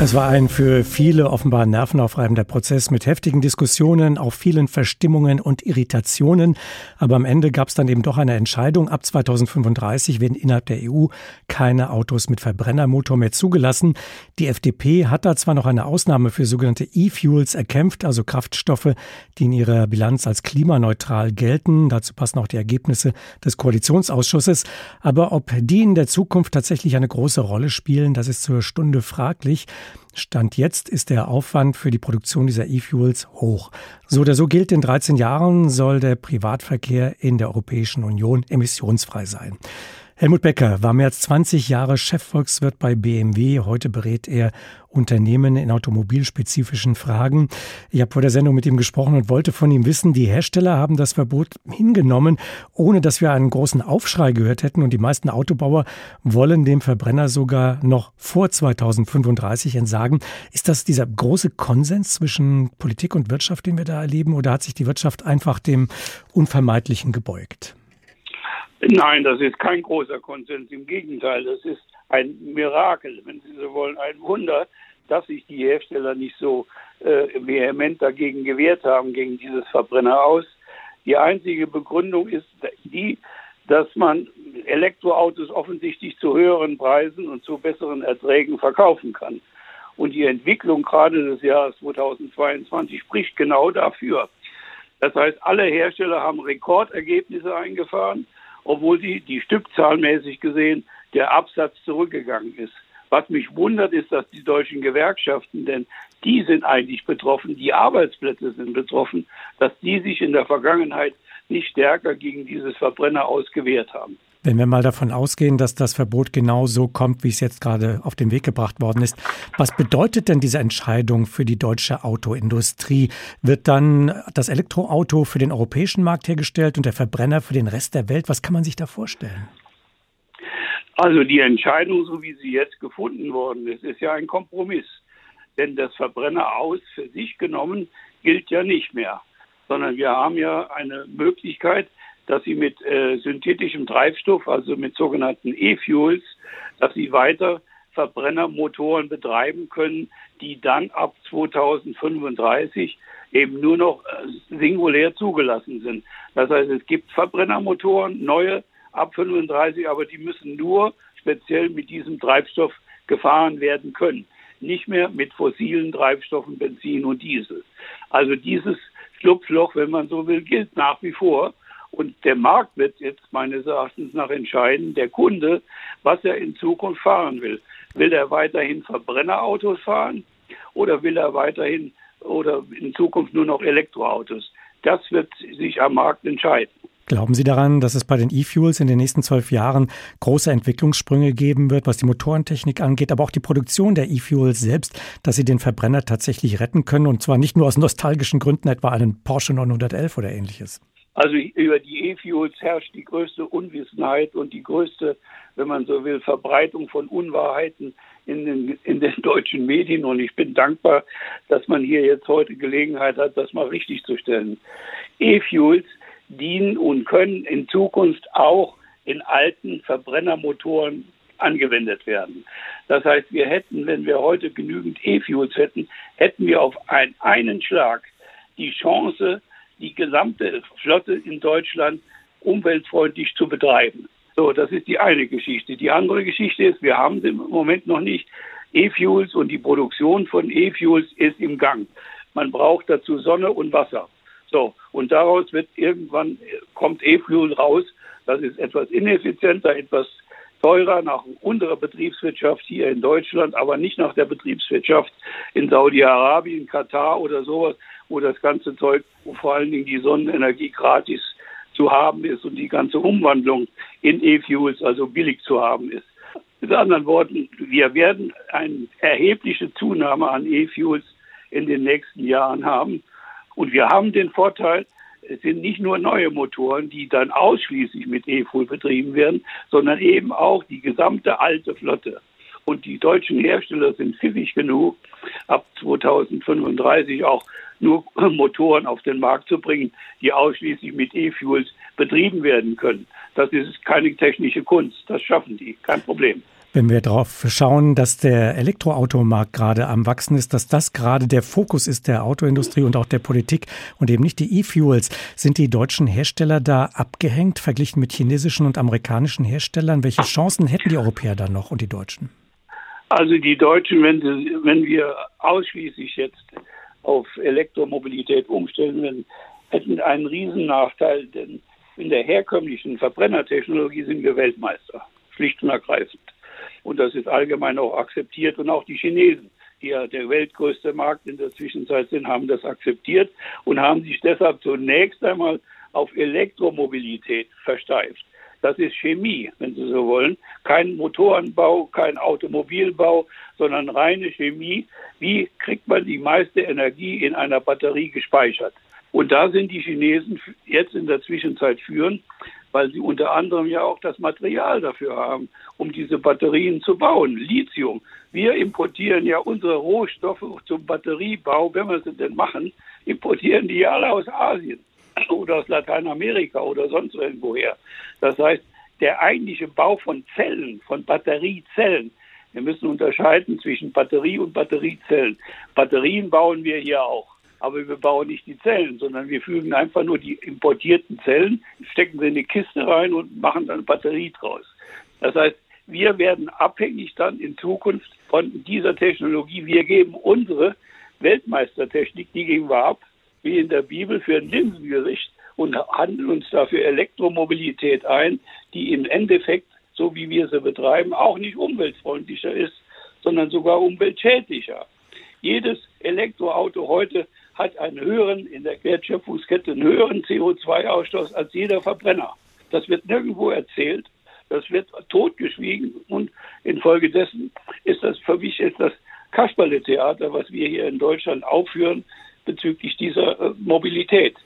Es war ein für viele offenbar nervenaufreibender Prozess mit heftigen Diskussionen, auch vielen Verstimmungen und Irritationen. Aber am Ende gab es dann eben doch eine Entscheidung. Ab 2035 werden innerhalb der EU keine Autos mit Verbrennermotor mehr zugelassen. Die FDP hat da zwar noch eine Ausnahme für sogenannte E-Fuels erkämpft, also Kraftstoffe, die in ihrer Bilanz als klimaneutral gelten. Dazu passen auch die Ergebnisse des Koalitionsausschusses. Aber ob die in der Zukunft tatsächlich eine große Rolle spielen, das ist zur Stunde fraglich. Stand jetzt ist der Aufwand für die Produktion dieser E-Fuels hoch. So oder so gilt, in 13 Jahren soll der Privatverkehr in der Europäischen Union emissionsfrei sein. Helmut Becker war mehr als 20 Jahre Chefvolkswirt bei BMW. Heute berät er Unternehmen in automobilspezifischen Fragen. Ich habe vor der Sendung mit ihm gesprochen und wollte von ihm wissen, die Hersteller haben das Verbot hingenommen, ohne dass wir einen großen Aufschrei gehört hätten. Und die meisten Autobauer wollen dem Verbrenner sogar noch vor 2035 entsagen. Ist das dieser große Konsens zwischen Politik und Wirtschaft, den wir da erleben, oder hat sich die Wirtschaft einfach dem Unvermeidlichen gebeugt? Nein, das ist kein großer Konsens. Im Gegenteil, das ist ein Mirakel, wenn Sie so wollen, ein Wunder, dass sich die Hersteller nicht so äh, vehement dagegen gewehrt haben, gegen dieses Verbrenner aus. Die einzige Begründung ist die, dass man Elektroautos offensichtlich zu höheren Preisen und zu besseren Erträgen verkaufen kann. Und die Entwicklung gerade des Jahres 2022 spricht genau dafür. Das heißt, alle Hersteller haben Rekordergebnisse eingefahren obwohl die, die stückzahlmäßig gesehen der Absatz zurückgegangen ist. Was mich wundert, ist, dass die deutschen Gewerkschaften, denn die sind eigentlich betroffen, die Arbeitsplätze sind betroffen, dass die sich in der Vergangenheit nicht stärker gegen dieses Verbrenner ausgewehrt haben. Wenn wir mal davon ausgehen, dass das Verbot genau so kommt, wie es jetzt gerade auf den Weg gebracht worden ist, was bedeutet denn diese Entscheidung für die deutsche Autoindustrie? Wird dann das Elektroauto für den europäischen Markt hergestellt und der Verbrenner für den Rest der Welt? Was kann man sich da vorstellen? Also die Entscheidung, so wie sie jetzt gefunden worden ist, ist ja ein Kompromiss. Denn das Verbrenner aus für sich genommen gilt ja nicht mehr, sondern wir haben ja eine Möglichkeit, dass sie mit äh, synthetischem Treibstoff, also mit sogenannten E-Fuels, dass sie weiter Verbrennermotoren betreiben können, die dann ab 2035 eben nur noch äh, singulär zugelassen sind. Das heißt, es gibt Verbrennermotoren, neue ab 35, aber die müssen nur speziell mit diesem Treibstoff gefahren werden können. Nicht mehr mit fossilen Treibstoffen, Benzin und Diesel. Also dieses Schlupfloch, wenn man so will, gilt nach wie vor. Und der Markt wird jetzt meines Erachtens nach entscheiden, der Kunde, was er in Zukunft fahren will. Will er weiterhin Verbrennerautos fahren oder will er weiterhin oder in Zukunft nur noch Elektroautos? Das wird sich am Markt entscheiden. Glauben Sie daran, dass es bei den E-Fuels in den nächsten zwölf Jahren große Entwicklungssprünge geben wird, was die Motorentechnik angeht, aber auch die Produktion der E-Fuels selbst, dass sie den Verbrenner tatsächlich retten können und zwar nicht nur aus nostalgischen Gründen, etwa einen Porsche 911 oder ähnliches? Also über die E-Fuels herrscht die größte Unwissenheit und die größte, wenn man so will, Verbreitung von Unwahrheiten in den, in den deutschen Medien. Und ich bin dankbar, dass man hier jetzt heute Gelegenheit hat, das mal richtig zu stellen. E-Fuels dienen und können in Zukunft auch in alten Verbrennermotoren angewendet werden. Das heißt, wir hätten, wenn wir heute genügend E-Fuels hätten, hätten wir auf einen, einen Schlag die Chance, die gesamte Flotte in Deutschland umweltfreundlich zu betreiben. So, das ist die eine Geschichte. Die andere Geschichte ist, wir haben im Moment noch nicht E-Fuels und die Produktion von E-Fuels ist im Gang. Man braucht dazu Sonne und Wasser. So, und daraus wird irgendwann, kommt E-Fuel raus. Das ist etwas ineffizienter, etwas teurer nach unserer Betriebswirtschaft hier in Deutschland, aber nicht nach der Betriebswirtschaft in Saudi-Arabien, Katar oder sowas, wo das ganze Zeug, wo vor allen Dingen die Sonnenenergie gratis zu haben ist und die ganze Umwandlung in E-Fuels also billig zu haben ist. Mit anderen Worten, wir werden eine erhebliche Zunahme an E-Fuels in den nächsten Jahren haben. Und wir haben den Vorteil, es sind nicht nur neue Motoren, die dann ausschließlich mit E-Fuel betrieben werden, sondern eben auch die gesamte alte Flotte. Und die deutschen Hersteller sind pfiffig genug, ab 2035 auch nur Motoren auf den Markt zu bringen, die ausschließlich mit E-Fuels betrieben werden können. Das ist keine technische Kunst, das schaffen die, kein Problem. Wenn wir darauf schauen, dass der Elektroautomarkt gerade am Wachsen ist, dass das gerade der Fokus ist der Autoindustrie und auch der Politik und eben nicht die E-Fuels, sind die deutschen Hersteller da abgehängt verglichen mit chinesischen und amerikanischen Herstellern? Welche Chancen hätten die Europäer da noch und die Deutschen? Also die Deutschen, wenn, sie, wenn wir ausschließlich jetzt auf Elektromobilität umstellen, wenn, hätten einen Riesennachteil, denn in der herkömmlichen Verbrennertechnologie sind wir Weltmeister, schlicht und ergreifend. Und das ist allgemein auch akzeptiert. Und auch die Chinesen, die ja der weltgrößte Markt in der Zwischenzeit sind, haben das akzeptiert und haben sich deshalb zunächst einmal auf Elektromobilität versteift. Das ist Chemie, wenn Sie so wollen. Kein Motorenbau, kein Automobilbau, sondern reine Chemie. Wie kriegt man die meiste Energie in einer Batterie gespeichert? Und da sind die Chinesen jetzt in der Zwischenzeit führend, weil sie unter anderem ja auch das Material dafür haben, um diese Batterien zu bauen. Lithium. Wir importieren ja unsere Rohstoffe zum Batteriebau, wenn wir sie denn machen, importieren die alle aus Asien oder aus Lateinamerika oder sonst irgendwoher. Das heißt, der eigentliche Bau von Zellen, von Batteriezellen, wir müssen unterscheiden zwischen Batterie und Batteriezellen. Batterien bauen wir hier auch. Aber wir bauen nicht die Zellen, sondern wir fügen einfach nur die importierten Zellen, stecken sie in die Kiste rein und machen dann Batterie draus. Das heißt, wir werden abhängig dann in Zukunft von dieser Technologie. Wir geben unsere Weltmeistertechnik, die geben wir ab, wie in der Bibel für ein Linsengericht und handeln uns dafür Elektromobilität ein, die im Endeffekt, so wie wir sie betreiben, auch nicht umweltfreundlicher ist, sondern sogar umweltschädlicher. Jedes Elektroauto heute hat einen höheren, in der Wertschöpfungskette einen höheren CO2-Ausstoß als jeder Verbrenner. Das wird nirgendwo erzählt. Das wird totgeschwiegen und infolgedessen ist das für mich ist das Kasperle-Theater, was wir hier in Deutschland aufführen bezüglich dieser äh, Mobilität.